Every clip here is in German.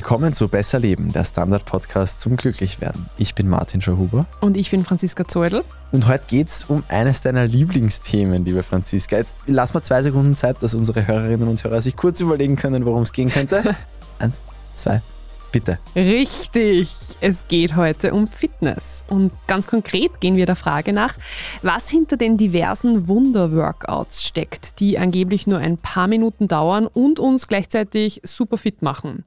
Willkommen zu Besser Leben, der Standard-Podcast zum Glücklichwerden. Ich bin Martin Schauhuber. Und ich bin Franziska Zeudel. Und heute geht es um eines deiner Lieblingsthemen, liebe Franziska. Jetzt lass mal zwei Sekunden Zeit, dass unsere Hörerinnen und Hörer sich kurz überlegen können, worum es gehen könnte. Eins, zwei, Bitte. Richtig. Es geht heute um Fitness. Und ganz konkret gehen wir der Frage nach, was hinter den diversen Wunder-Workouts steckt, die angeblich nur ein paar Minuten dauern und uns gleichzeitig super fit machen.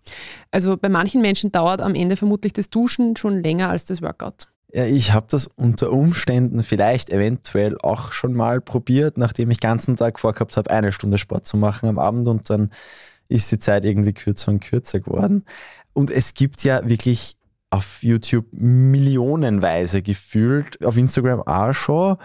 Also bei manchen Menschen dauert am Ende vermutlich das Duschen schon länger als das Workout. Ja, ich habe das unter Umständen vielleicht eventuell auch schon mal probiert, nachdem ich den ganzen Tag vorgehabt habe, eine Stunde Sport zu machen am Abend und dann ist die Zeit irgendwie kürzer und kürzer geworden. Und es gibt ja wirklich auf YouTube millionenweise gefühlt, auf Instagram auch schon.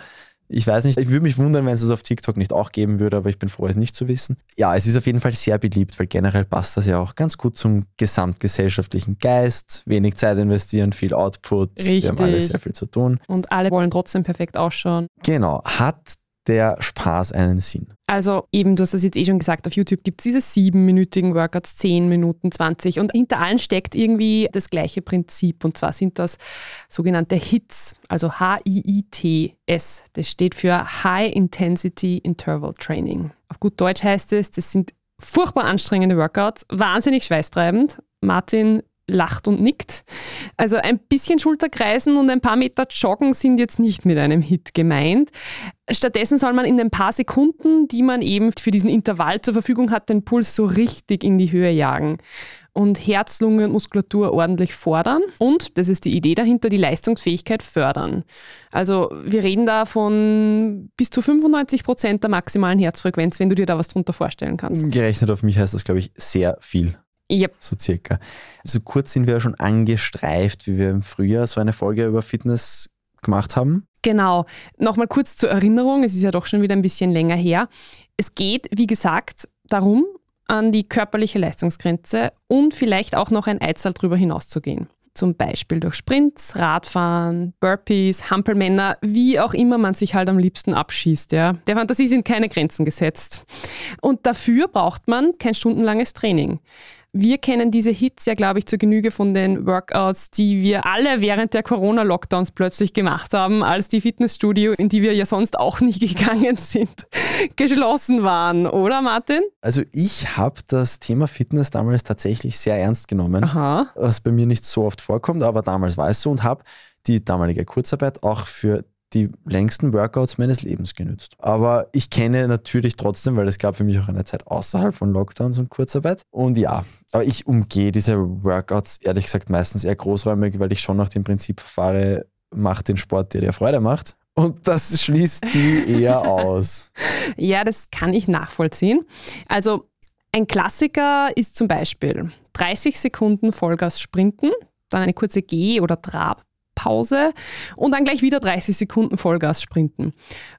Ich weiß nicht, ich würde mich wundern, wenn es es auf TikTok nicht auch geben würde, aber ich bin froh, es nicht zu wissen. Ja, es ist auf jeden Fall sehr beliebt, weil generell passt das ja auch ganz gut zum gesamtgesellschaftlichen Geist. Wenig Zeit investieren, viel Output. Richtig. Wir haben alle sehr viel zu tun. Und alle wollen trotzdem perfekt ausschauen. Genau. Hat der Spaß einen Sinn? Also eben, du hast das jetzt eh schon gesagt, auf YouTube gibt es diese siebenminütigen Workouts, zehn Minuten, 20 und hinter allen steckt irgendwie das gleiche Prinzip und zwar sind das sogenannte HITs, also H-I-I-T-S. Das steht für High Intensity Interval Training. Auf gut Deutsch heißt es, das sind furchtbar anstrengende Workouts, wahnsinnig schweißtreibend. Martin, lacht und nickt. Also ein bisschen Schulterkreisen und ein paar Meter Joggen sind jetzt nicht mit einem Hit gemeint. Stattdessen soll man in den paar Sekunden, die man eben für diesen Intervall zur Verfügung hat, den Puls so richtig in die Höhe jagen und Herz, Lunge und Muskulatur ordentlich fordern und, das ist die Idee dahinter, die Leistungsfähigkeit fördern. Also wir reden da von bis zu 95 Prozent der maximalen Herzfrequenz, wenn du dir da was drunter vorstellen kannst. Gerechnet auf mich heißt das, glaube ich, sehr viel. Yep. So circa. So kurz sind wir ja schon angestreift, wie wir im Frühjahr so eine Folge über Fitness gemacht haben. Genau. Nochmal kurz zur Erinnerung, es ist ja doch schon wieder ein bisschen länger her. Es geht, wie gesagt, darum, an die körperliche Leistungsgrenze und vielleicht auch noch ein Eizahl drüber hinauszugehen. Zum Beispiel durch Sprints, Radfahren, Burpees, Hampelmänner, wie auch immer man sich halt am liebsten abschießt. Ja. Der Fantasie sind keine Grenzen gesetzt. Und dafür braucht man kein stundenlanges Training. Wir kennen diese Hits ja, glaube ich, zur Genüge von den Workouts, die wir alle während der Corona-Lockdowns plötzlich gemacht haben, als die Fitnessstudios, in die wir ja sonst auch nie gegangen sind, geschlossen waren, oder Martin? Also ich habe das Thema Fitness damals tatsächlich sehr ernst genommen, Aha. was bei mir nicht so oft vorkommt, aber damals war es so und habe die damalige Kurzarbeit auch für die längsten Workouts meines Lebens genützt. Aber ich kenne natürlich trotzdem, weil es gab für mich auch eine Zeit außerhalb von Lockdowns und Kurzarbeit. Und ja, aber ich umgehe diese Workouts ehrlich gesagt meistens eher großräumig, weil ich schon nach dem Prinzip verfahre, mach den Sport, der dir Freude macht. Und das schließt die eher aus. Ja, das kann ich nachvollziehen. Also ein Klassiker ist zum Beispiel 30 Sekunden Vollgas sprinten, dann eine kurze Geh- oder Trab Pause und dann gleich wieder 30 Sekunden Vollgas sprinten.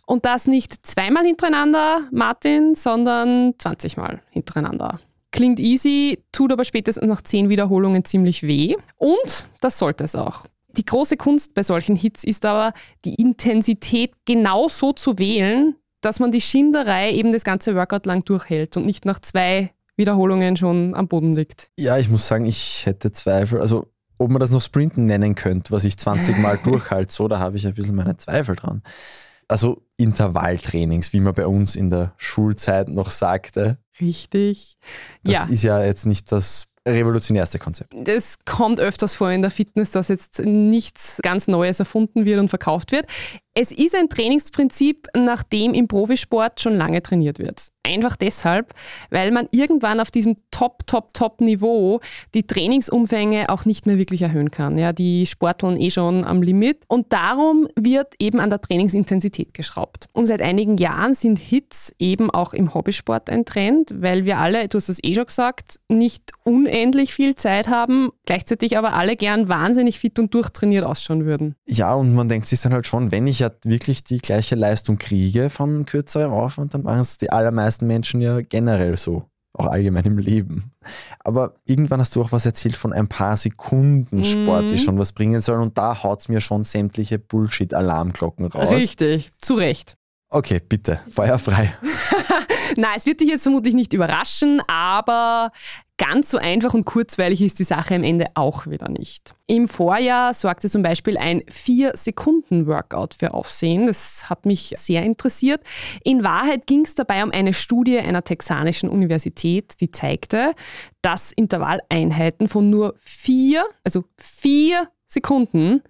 Und das nicht zweimal hintereinander, Martin, sondern 20 Mal hintereinander. Klingt easy, tut aber spätestens nach 10 Wiederholungen ziemlich weh. Und das sollte es auch. Die große Kunst bei solchen Hits ist aber, die Intensität genau so zu wählen, dass man die Schinderei eben das ganze Workout lang durchhält und nicht nach zwei Wiederholungen schon am Boden liegt. Ja, ich muss sagen, ich hätte Zweifel. Also ob man das noch Sprinten nennen könnte, was ich 20 Mal durchhalte, so, da habe ich ein bisschen meine Zweifel dran. Also Intervalltrainings, wie man bei uns in der Schulzeit noch sagte. Richtig. Das ja. ist ja jetzt nicht das revolutionärste Konzept. Das kommt öfters vor in der Fitness, dass jetzt nichts ganz Neues erfunden wird und verkauft wird. Es ist ein Trainingsprinzip, nach dem im Profisport schon lange trainiert wird. Einfach deshalb, weil man irgendwann auf diesem Top, Top, Top-Niveau die Trainingsumfänge auch nicht mehr wirklich erhöhen kann. Ja, die sporteln eh schon am Limit. Und darum wird eben an der Trainingsintensität geschraubt. Und seit einigen Jahren sind Hits eben auch im Hobbysport ein Trend, weil wir alle, du hast es eh schon gesagt, nicht unendlich viel Zeit haben, gleichzeitig aber alle gern wahnsinnig fit und durchtrainiert ausschauen würden. Ja, und man denkt sich dann halt schon, wenn ich ja wirklich die gleiche Leistung kriege von kürzerem Aufwand, dann machen es die allermeisten Menschen ja generell so. Auch allgemein im Leben. Aber irgendwann hast du auch was erzählt von ein paar Sekunden Sport, Mhm. die schon was bringen sollen. Und da haut es mir schon sämtliche Bullshit-Alarmglocken raus. Richtig, zu Recht. Okay, bitte, feuer frei. Na, es wird dich jetzt vermutlich nicht überraschen, aber Ganz so einfach und kurzweilig ist die Sache am Ende auch wieder nicht. Im Vorjahr sorgte zum Beispiel ein 4-Sekunden-Workout für Aufsehen. Das hat mich sehr interessiert. In Wahrheit ging es dabei um eine Studie einer texanischen Universität, die zeigte, dass Intervalleinheiten von nur vier, also vier Sekunden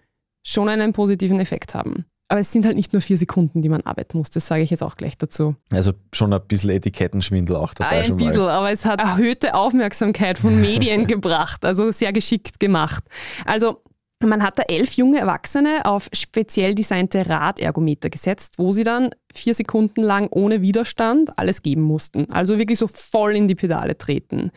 schon einen positiven Effekt haben. Aber es sind halt nicht nur vier Sekunden, die man arbeiten muss. Das sage ich jetzt auch gleich dazu. Also schon ein bisschen Etikettenschwindel auch dabei. Ein bisschen, aber es hat erhöhte Aufmerksamkeit von Medien gebracht. Also sehr geschickt gemacht. Also man hat da elf junge Erwachsene auf speziell designte Radergometer gesetzt, wo sie dann vier Sekunden lang ohne Widerstand alles geben mussten. Also wirklich so voll in die Pedale treten.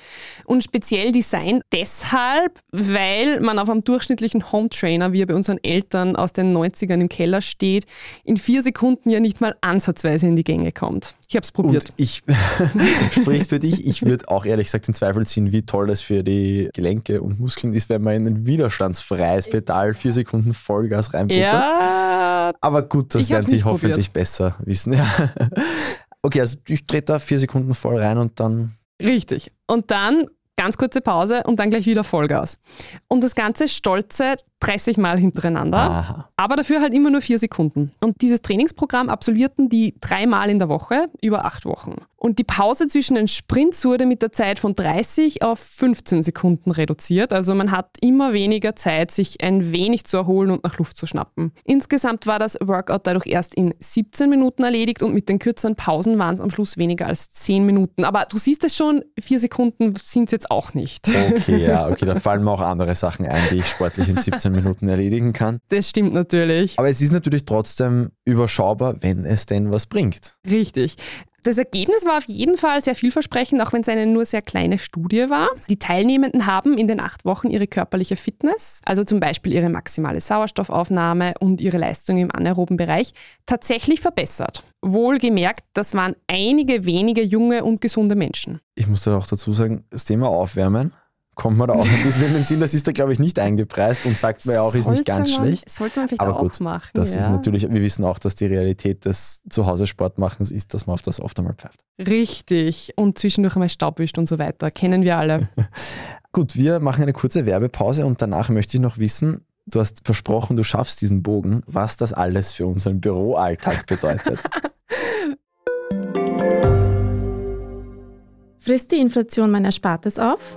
Und speziell designt deshalb, weil man auf einem durchschnittlichen Home Trainer, wie er bei unseren Eltern aus den 90ern im Keller steht, in vier Sekunden ja nicht mal ansatzweise in die Gänge kommt. Ich habe es probiert. Und ich spricht für dich. Ich würde auch ehrlich gesagt in Zweifel ziehen, wie toll das für die Gelenke und Muskeln ist, wenn man in ein widerstandsfreies Pedal vier Sekunden Vollgas reinbuttert. Ja, Aber gut, das werden die hoffentlich probiert. besser wissen. Ja. Okay, also ich trete da vier Sekunden voll rein und dann. Richtig. Und dann ganz kurze Pause und dann gleich wieder Vollgas. Und das Ganze stolze 30 Mal hintereinander, Aha. aber dafür halt immer nur vier Sekunden. Und dieses Trainingsprogramm absolvierten die dreimal in der Woche über acht Wochen. Und die Pause zwischen den Sprints wurde mit der Zeit von 30 auf 15 Sekunden reduziert. Also man hat immer weniger Zeit, sich ein wenig zu erholen und nach Luft zu schnappen. Insgesamt war das Workout dadurch erst in 17 Minuten erledigt und mit den kürzeren Pausen waren es am Schluss weniger als 10 Minuten. Aber du siehst es schon, vier Sekunden sind es jetzt auch nicht. Okay, ja, okay, da fallen mir auch andere Sachen ein, die ich sportlich in 17 Minuten erledigen kann. Das stimmt natürlich. Aber es ist natürlich trotzdem überschaubar, wenn es denn was bringt. Richtig. Das Ergebnis war auf jeden Fall sehr vielversprechend, auch wenn es eine nur sehr kleine Studie war. Die Teilnehmenden haben in den acht Wochen ihre körperliche Fitness, also zum Beispiel ihre maximale Sauerstoffaufnahme und ihre Leistung im anaeroben Bereich, tatsächlich verbessert. Wohlgemerkt, das waren einige wenige junge und gesunde Menschen. Ich muss da auch dazu sagen, das Thema Aufwärmen kommt man da auch ein bisschen in den Sinn. Das ist da, glaube ich, nicht eingepreist und sagt mir auch, ist nicht ganz man, schlecht. Sollte man vielleicht Aber gut, auch machen. Das ja. ist natürlich, wir wissen auch, dass die Realität des Zuhause-Sportmachens ist, dass man auf das oft einmal pfeift. Richtig. Und zwischendurch einmal Staub wischt und so weiter. Kennen wir alle. gut, wir machen eine kurze Werbepause und danach möchte ich noch wissen, du hast versprochen, du schaffst diesen Bogen, was das alles für unseren Büroalltag bedeutet. Frisst die Inflation mein Erspartes auf?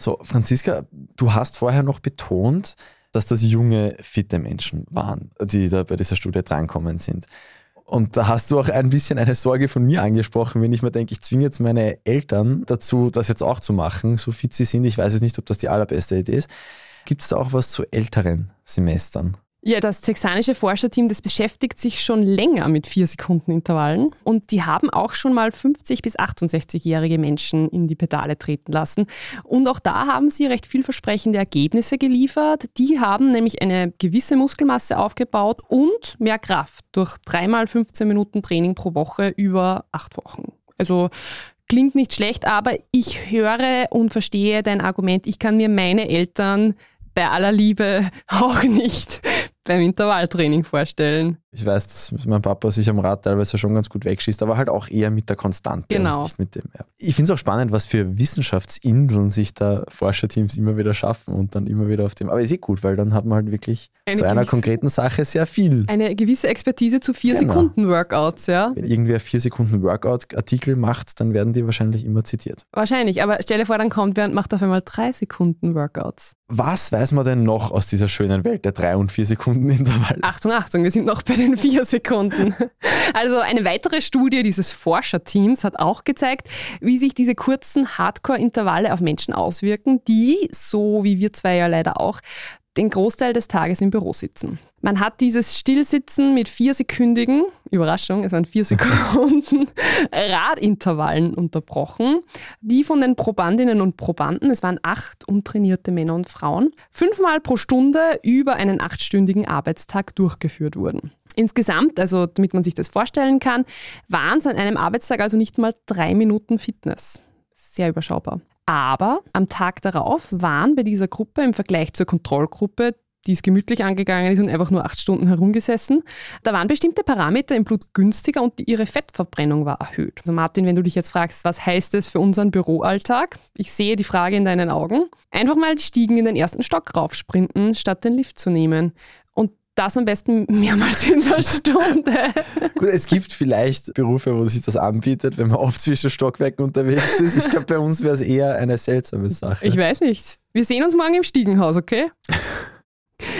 So, Franziska, du hast vorher noch betont, dass das junge, fitte Menschen waren, die da bei dieser Studie drankommen sind. Und da hast du auch ein bisschen eine Sorge von mir angesprochen, wenn ich mir denke, ich zwinge jetzt meine Eltern dazu, das jetzt auch zu machen, so fit sie sind. Ich weiß jetzt nicht, ob das die allerbeste Idee ist. Gibt es da auch was zu älteren Semestern? Ja, das texanische Forscherteam, das beschäftigt sich schon länger mit vier Sekunden Intervallen und die haben auch schon mal 50 bis 68-jährige Menschen in die Pedale treten lassen. Und auch da haben sie recht vielversprechende Ergebnisse geliefert. Die haben nämlich eine gewisse Muskelmasse aufgebaut und mehr Kraft durch dreimal 15 Minuten Training pro Woche über acht Wochen. Also klingt nicht schlecht, aber ich höre und verstehe dein Argument. Ich kann mir meine Eltern bei aller Liebe auch nicht beim Intervalltraining vorstellen. Ich weiß, dass mein Papa sich am Rad teilweise schon ganz gut wegschießt, aber halt auch eher mit der Konstante. Genau. nicht mit dem, ja. Ich finde es auch spannend, was für Wissenschaftsinseln sich da Forscherteams immer wieder schaffen und dann immer wieder auf dem. Aber ist eh gut, weil dann hat man halt wirklich eine zu einer konkreten Sache sehr viel. Eine gewisse Expertise zu vier genau. Sekunden Workouts, ja. Wenn irgendwer vier Sekunden Workout-Artikel macht, dann werden die wahrscheinlich immer zitiert. Wahrscheinlich, aber stell dir vor, dann kommt wer und macht auf einmal drei Sekunden Workouts. Was weiß man denn noch aus dieser schönen Welt der drei und vier Sekunden Intervalle? Achtung, Achtung, wir sind noch bei den vier Sekunden. Also eine weitere Studie dieses Forscherteams hat auch gezeigt, wie sich diese kurzen Hardcore-Intervalle auf Menschen auswirken, die, so wie wir zwei ja leider auch, den Großteil des Tages im Büro sitzen. Man hat dieses Stillsitzen mit viersekündigen, Überraschung, es waren vier Sekunden, Radintervallen unterbrochen, die von den Probandinnen und Probanden, es waren acht untrainierte Männer und Frauen, fünfmal pro Stunde über einen achtstündigen Arbeitstag durchgeführt wurden. Insgesamt, also damit man sich das vorstellen kann, waren es an einem Arbeitstag also nicht mal drei Minuten Fitness. Sehr überschaubar. Aber am Tag darauf waren bei dieser Gruppe im Vergleich zur Kontrollgruppe, die es gemütlich angegangen ist und einfach nur acht Stunden herumgesessen, da waren bestimmte Parameter im Blut günstiger und ihre Fettverbrennung war erhöht. Also Martin, wenn du dich jetzt fragst, was heißt das für unseren Büroalltag? Ich sehe die Frage in deinen Augen. Einfach mal die Stiegen in den ersten Stock raufsprinten, statt den Lift zu nehmen das am besten mehrmals in der Stunde. Gut, es gibt vielleicht Berufe, wo sich das anbietet, wenn man oft zwischen Stockwerken unterwegs ist. Ich glaube, bei uns wäre es eher eine seltsame Sache. Ich weiß nicht. Wir sehen uns morgen im Stiegenhaus, okay?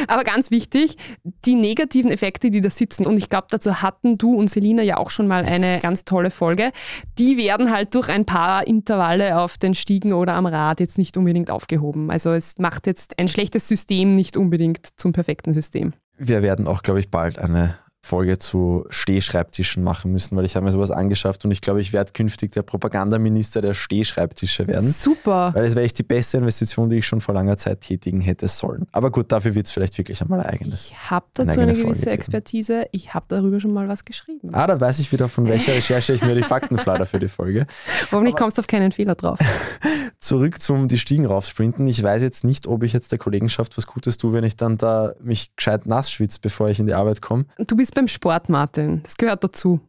Aber ganz wichtig, die negativen Effekte, die da sitzen, und ich glaube, dazu hatten du und Selina ja auch schon mal eine ganz tolle Folge, die werden halt durch ein paar Intervalle auf den Stiegen oder am Rad jetzt nicht unbedingt aufgehoben. Also es macht jetzt ein schlechtes System nicht unbedingt zum perfekten System. Wir werden auch, glaube ich, bald eine Folge zu Stehschreibtischen machen müssen, weil ich habe mir sowas angeschafft und ich glaube, ich werde künftig der Propagandaminister der Stehschreibtische werden. Super. Weil es wäre echt die beste Investition, die ich schon vor langer Zeit tätigen hätte sollen. Aber gut, dafür wird es vielleicht wirklich einmal ein eigenes. Ich habe dazu eine, eine gewisse Expertise. Ich habe darüber schon mal was geschrieben. Ah, da weiß ich wieder, von welcher Recherche ich mir die Fakten flader für die Folge. Hoffentlich kommst du auf keinen Fehler drauf. Zurück zum die Stiegen raufsprinten. Ich weiß jetzt nicht, ob ich jetzt der Kollegenschaft was Gutes tue, wenn ich dann da mich gescheit nass schwitze, bevor ich in die Arbeit komme. Du bist bist beim Sport, Martin. Das gehört dazu.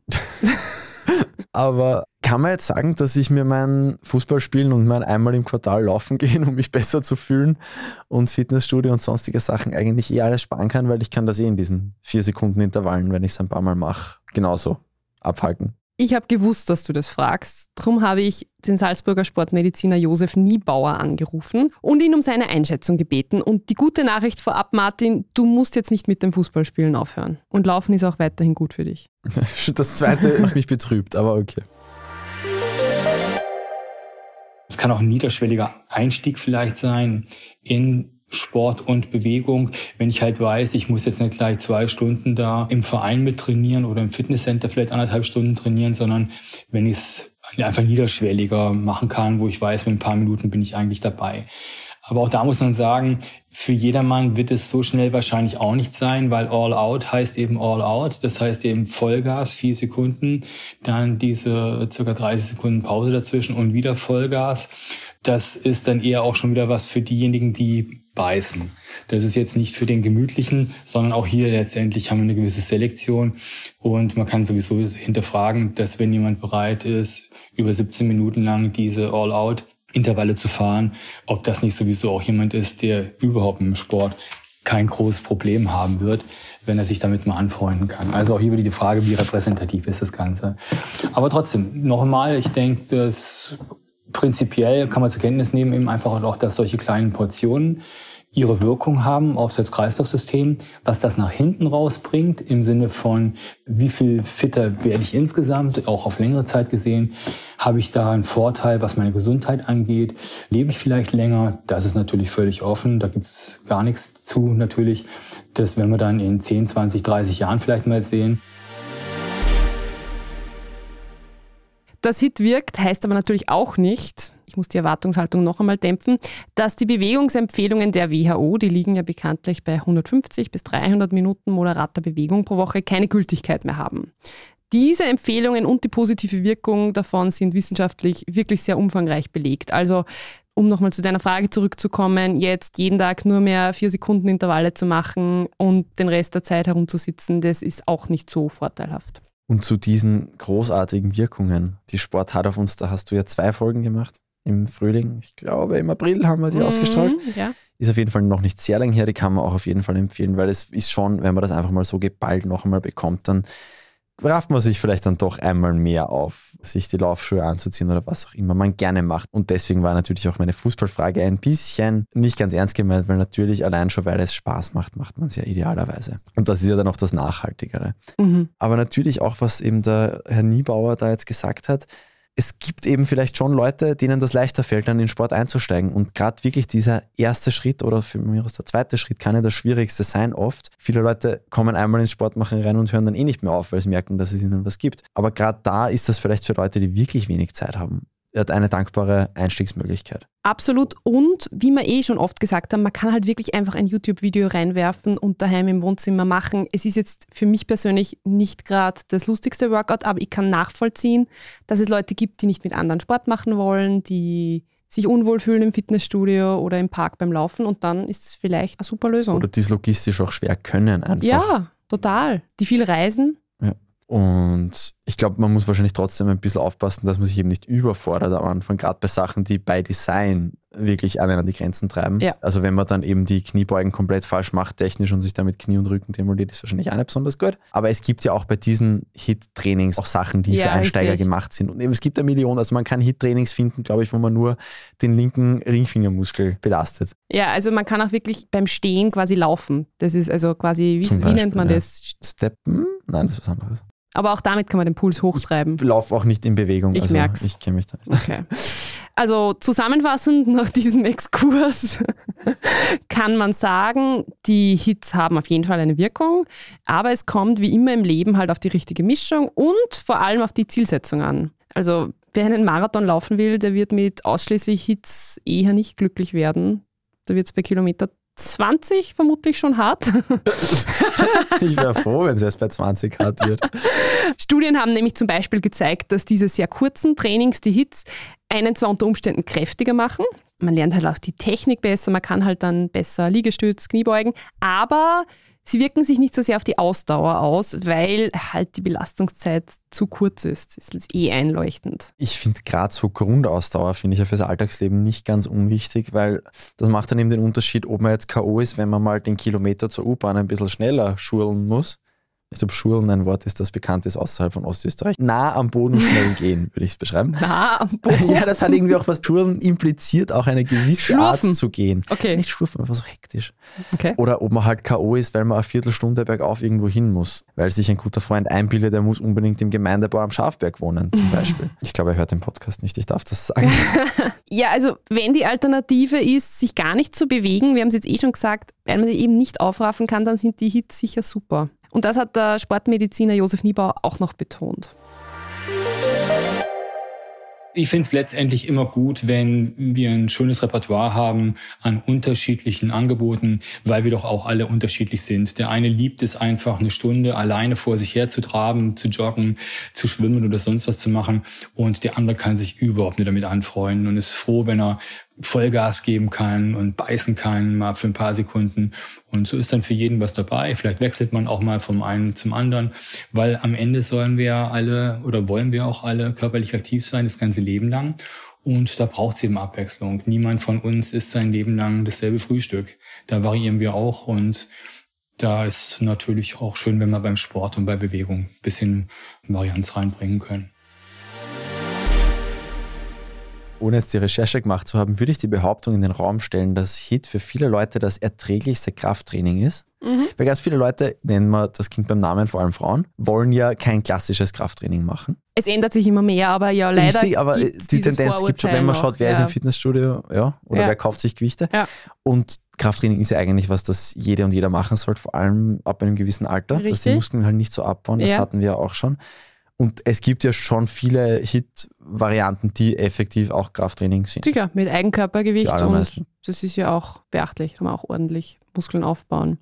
Aber kann man jetzt sagen, dass ich mir mein Fußballspielen und mein einmal im Quartal laufen gehen, um mich besser zu fühlen und Fitnessstudio und sonstige Sachen eigentlich eh alles sparen kann, weil ich kann das eh in diesen vier Sekunden Intervallen, wenn ich es ein paar Mal mache, genauso abhalten. Ich habe gewusst, dass du das fragst. Darum habe ich den Salzburger Sportmediziner Josef Niebauer angerufen und ihn um seine Einschätzung gebeten. Und die gute Nachricht vorab, Martin, du musst jetzt nicht mit dem Fußballspielen aufhören. Und Laufen ist auch weiterhin gut für dich. Das zweite macht mich betrübt, aber okay. Es kann auch ein niederschwelliger Einstieg vielleicht sein in Sport und Bewegung. Wenn ich halt weiß, ich muss jetzt nicht gleich zwei Stunden da im Verein mit trainieren oder im Fitnesscenter vielleicht anderthalb Stunden trainieren, sondern wenn ich es einfach niederschwelliger machen kann, wo ich weiß, mit ein paar Minuten bin ich eigentlich dabei. Aber auch da muss man sagen, für jedermann wird es so schnell wahrscheinlich auch nicht sein, weil All Out heißt eben All Out. Das heißt eben Vollgas, vier Sekunden, dann diese circa 30 Sekunden Pause dazwischen und wieder Vollgas. Das ist dann eher auch schon wieder was für diejenigen, die beißen. Das ist jetzt nicht für den Gemütlichen, sondern auch hier letztendlich haben wir eine gewisse Selektion und man kann sowieso hinterfragen, dass wenn jemand bereit ist, über 17 Minuten lang diese All-Out Intervalle zu fahren, ob das nicht sowieso auch jemand ist, der überhaupt im Sport kein großes Problem haben wird, wenn er sich damit mal anfreunden kann. Also auch hier wieder die Frage, wie repräsentativ ist das Ganze. Aber trotzdem, nochmal, ich denke, dass prinzipiell kann man zur Kenntnis nehmen, eben einfach auch, dass solche kleinen Portionen ihre Wirkung haben aufs Herz-Kreislauf-System, was das nach hinten rausbringt im Sinne von, wie viel fitter werde ich insgesamt, auch auf längere Zeit gesehen, habe ich da einen Vorteil, was meine Gesundheit angeht, lebe ich vielleicht länger, das ist natürlich völlig offen, da gibt's gar nichts zu natürlich, das werden wir dann in 10, 20, 30 Jahren vielleicht mal sehen. Das Hit wirkt, heißt aber natürlich auch nicht, ich muss die Erwartungshaltung noch einmal dämpfen, dass die Bewegungsempfehlungen der WHO, die liegen ja bekanntlich bei 150 bis 300 Minuten moderater Bewegung pro Woche, keine Gültigkeit mehr haben. Diese Empfehlungen und die positive Wirkung davon sind wissenschaftlich wirklich sehr umfangreich belegt. Also um nochmal zu deiner Frage zurückzukommen, jetzt jeden Tag nur mehr vier Sekunden Intervalle zu machen und den Rest der Zeit herumzusitzen, das ist auch nicht so vorteilhaft. Und zu diesen großartigen Wirkungen, die Sport hat auf uns, da hast du ja zwei Folgen gemacht im Frühling. Ich glaube, im April haben wir die mhm, ausgestrahlt. Ja. Ist auf jeden Fall noch nicht sehr lang her, die kann man auch auf jeden Fall empfehlen, weil es ist schon, wenn man das einfach mal so geballt noch einmal bekommt, dann rafft man sich vielleicht dann doch einmal mehr auf, sich die Laufschuhe anzuziehen oder was auch immer man gerne macht. Und deswegen war natürlich auch meine Fußballfrage ein bisschen nicht ganz ernst gemeint, weil natürlich allein schon, weil es Spaß macht, macht man es ja idealerweise. Und das ist ja dann auch das Nachhaltigere. Mhm. Aber natürlich auch, was eben der Herr Niebauer da jetzt gesagt hat, es gibt eben vielleicht schon Leute, denen das leichter fällt, dann in Sport einzusteigen. Und gerade wirklich dieser erste Schritt oder für mich aus der zweite Schritt kann ja das Schwierigste sein oft. Viele Leute kommen einmal ins Sportmachen rein und hören dann eh nicht mehr auf, weil sie merken, dass es ihnen was gibt. Aber gerade da ist das vielleicht für Leute, die wirklich wenig Zeit haben, eine dankbare Einstiegsmöglichkeit. Absolut. Und wie wir eh schon oft gesagt haben, man kann halt wirklich einfach ein YouTube-Video reinwerfen und daheim im Wohnzimmer machen. Es ist jetzt für mich persönlich nicht gerade das lustigste Workout, aber ich kann nachvollziehen, dass es Leute gibt, die nicht mit anderen Sport machen wollen, die sich unwohl fühlen im Fitnessstudio oder im Park beim Laufen und dann ist es vielleicht eine super Lösung. Oder die es logistisch auch schwer können einfach. Ja, total. Die viel reisen. Und ich glaube, man muss wahrscheinlich trotzdem ein bisschen aufpassen, dass man sich eben nicht überfordert am Anfang, gerade bei Sachen, die bei Design wirklich einen an die Grenzen treiben. Ja. Also wenn man dann eben die Kniebeugen komplett falsch macht, technisch und sich damit Knie und Rücken demoliert, ist wahrscheinlich auch nicht besonders gut. Aber es gibt ja auch bei diesen Hit-Trainings auch Sachen, die Ja, für Einsteiger richtig. gemacht sind. Und eben, es gibt eine Million, also man kann Hit-Trainings finden, glaube ich, wo man nur den linken Ringfingermuskel belastet. Ja, also man kann auch wirklich beim Stehen quasi laufen. Das ist also quasi, wie, Zum wie nennt Beispiel, man ja. das? Steppen? Nein, das ist was anderes. Aber auch damit kann man den Puls hochtreiben. Ich laufe auch nicht in Bewegung. Ich also merk's. Ich kenne mich da nicht. Okay. Also zusammenfassend nach diesem Exkurs kann man sagen, die Hits haben auf jeden Fall eine Wirkung, aber es kommt wie immer im Leben halt auf die richtige Mischung und vor allem auf die Zielsetzung an. Also wer einen Marathon laufen will, der wird mit ausschließlich Hits eher nicht glücklich werden. Da wird es bei Kilometer 20 vermutlich schon hart. Ich wäre froh, wenn es erst bei 20 hart wird. Studien haben nämlich zum Beispiel gezeigt, dass diese sehr kurzen Trainings, die Hits, einen zwar unter Umständen kräftiger machen, man lernt halt auch die Technik besser, man kann halt dann besser Liegestütz, Kniebeugen, aber sie wirken sich nicht so sehr auf die Ausdauer aus, weil halt die Belastungszeit zu kurz ist. Das ist eh einleuchtend. Ich finde gerade so Grundausdauer, finde ich ja fürs Alltagsleben nicht ganz unwichtig, weil das macht dann eben den Unterschied, ob man jetzt K.O. ist, wenn man mal den Kilometer zur U-Bahn ein bisschen schneller schurlen muss. Ich glaube, Schurlen ein Wort ist, das bekannt ist außerhalb von Ostösterreich. Nah am Boden schnell gehen, würde ich es beschreiben. Na, am Boden. Ja, das hat irgendwie auch was. Schurlen impliziert auch eine gewisse Schlurfen. Art zu gehen. Okay. Nicht schlurfen, einfach so hektisch. Okay. Oder ob man halt K.O. ist, weil man eine Viertelstunde bergauf irgendwo hin muss. Weil sich ein guter Freund einbildet, er muss unbedingt im Gemeindebau am Schafberg wohnen, zum Beispiel. Ich glaube, er hört den Podcast nicht, ich darf das sagen. Ja, also wenn die Alternative ist, sich gar nicht zu bewegen, wir haben es jetzt eh schon gesagt, weil man sich eben nicht aufraffen kann, dann sind die Hits sicher super. Und das hat der Sportmediziner Josef Niebauer auch noch betont. Ich finde es letztendlich immer gut, wenn wir ein schönes Repertoire haben an unterschiedlichen Angeboten, weil wir doch auch alle unterschiedlich sind. Der eine liebt es einfach, eine Stunde alleine vor sich her zu traben, zu joggen, zu schwimmen oder sonst was zu machen. Und der andere kann sich überhaupt nicht damit anfreunden und ist froh, wenn er Vollgas geben kann und beißen kann, mal für ein paar Sekunden. Und so ist dann für jeden was dabei. Vielleicht wechselt man auch mal vom einen zum anderen, weil am Ende sollen wir alle oder wollen wir auch alle körperlich aktiv sein, das ganze Leben lang. Und da braucht es eben Abwechslung. Niemand von uns isst sein Leben lang dasselbe Frühstück. Da variieren wir auch und da ist natürlich auch schön, wenn wir beim Sport und bei Bewegung ein bisschen Varianz reinbringen können. Ohne jetzt die Recherche gemacht zu haben, würde ich die Behauptung in den Raum stellen, dass HIT für viele Leute das erträglichste Krafttraining ist. Weil ganz viele Leute, nennen wir das Kind beim Namen, vor allem Frauen, wollen ja kein klassisches Krafttraining machen. Es ändert sich immer mehr, aber ja, leider. Richtig, aber die Tendenz gibt schon, wenn man schaut, wer ist noch. im Fitnessstudio, ja, oder Ja. wer kauft sich Gewichte. Ja. Und Krafttraining ist ja eigentlich was, das jede und jeder machen sollte, vor allem ab einem gewissen Alter, dass die Richtig. Muskeln halt nicht so abbauen, das Ja. hatten wir ja auch schon. Und es gibt ja schon viele Hit-Varianten, die effektiv auch Krafttraining sind. Sicher, mit Eigenkörpergewicht und das ist ja auch beachtlich, kann man auch ordentlich Muskeln aufbauen.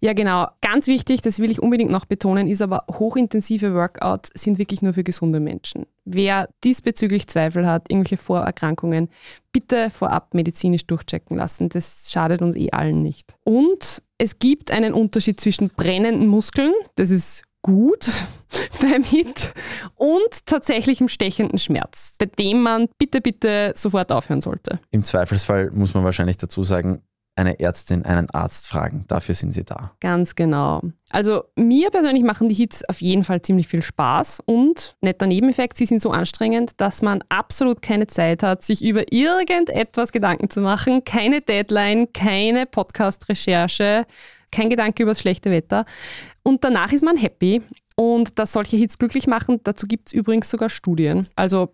Ja, genau. Ganz wichtig, das will ich unbedingt noch betonen, ist aber hochintensive Workouts sind wirklich nur für gesunde Menschen. Wer diesbezüglich Zweifel hat, irgendwelche Vorerkrankungen, bitte vorab medizinisch durchchecken lassen. Das schadet uns eh allen nicht. Und es gibt einen Unterschied zwischen brennenden Muskeln, das ist gut beim Hit, und tatsächlichem stechenden Schmerz, bei dem man bitte, bitte sofort aufhören sollte. Im Zweifelsfall muss man wahrscheinlich dazu sagen, eine Ärztin, einen Arzt fragen. Dafür sind sie da. Ganz genau. Also mir persönlich machen die Hits auf jeden Fall ziemlich viel Spaß und netter Nebeneffekt, sie sind so anstrengend, dass man absolut keine Zeit hat, sich über irgendetwas Gedanken zu machen. Keine Deadline, keine Podcast-Recherche, kein Gedanke über das schlechte Wetter. Und danach ist man happy. und dass solche Hits glücklich machen. Dazu gibt es übrigens sogar Studien. Also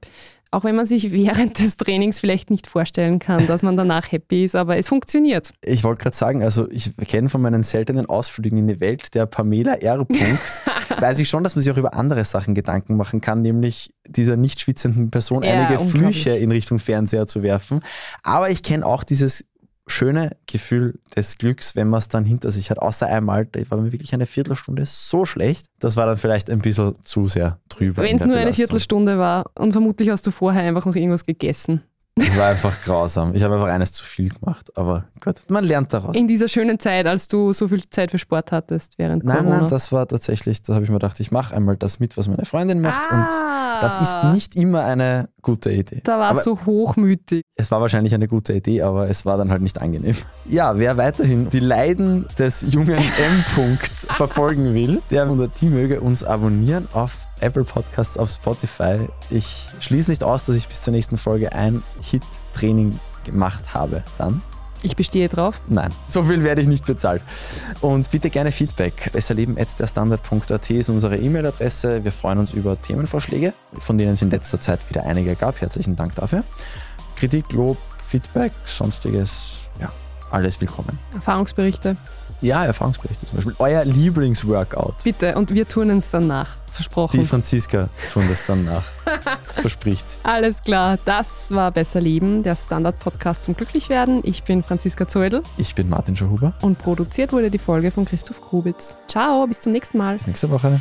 auch wenn man sich während des Trainings vielleicht nicht vorstellen kann, dass man danach happy ist, aber es funktioniert. Ich wollte gerade sagen, also ich kenne von meinen seltenen Ausflügen in die Welt der Pamela R. weiß ich schon, dass man sich auch über andere Sachen Gedanken machen kann, nämlich dieser nicht schwitzenden Person Ja, einige. Flüche in Richtung Fernseher zu werfen. Aber ich kenne auch dieses schöne Gefühl des Glücks, wenn man es dann hinter sich hat. Außer einmal, da war mir wirklich eine Viertelstunde so schlecht. Das war dann vielleicht ein bisschen zu sehr drüber. Wenn es nur eine Belastung. Viertelstunde war und vermutlich hast du vorher einfach noch irgendwas gegessen. Das war einfach grausam. Ich habe einfach eines zu viel gemacht. Aber gut, man lernt daraus. In dieser schönen Zeit, als du so viel Zeit für Sport hattest während Nein, Corona. nein, das war tatsächlich, da habe ich mir gedacht, ich mache einmal das mit, was meine Freundin macht. Ah. Und das ist nicht immer eine gute Idee. da war es so hochmütig. es war wahrscheinlich eine gute Idee, aber es war dann halt nicht angenehm. Ja, wer weiterhin die Leiden des jungen M. verfolgen will, der oder die möge uns abonnieren auf Apple Podcasts, auf Spotify. Ich schließe nicht aus, dass ich bis zur nächsten Folge ein Hit-Training gemacht habe. Dann Ich bestehe drauf. Nein, so viel werde ich nicht bezahlt. Und bitte gerne Feedback. Besserleben.derstandard.at ist unsere E-Mail-Adresse. Wir freuen uns über Themenvorschläge, von denen es in letzter Zeit wieder einige gab. Herzlichen Dank dafür. Kritik, Lob, Feedback, sonstiges, ja, alles willkommen. Erfahrungsberichte. Ja, Erfahrungsberichte zum Beispiel. Euer Lieblingsworkout. Bitte. Und wir tun es dann nach. Versprochen. Die Franziska tun das dann nach. Verspricht's. Alles klar. Das war Besser Leben, der Standard-Podcast zum Glücklichwerden. Ich bin Franziska Zeudel Ich bin Martin Schauhuber. und produziert wurde die Folge von Christoph Grubitz. Ciao, bis zum nächsten Mal. Bis nächste Woche.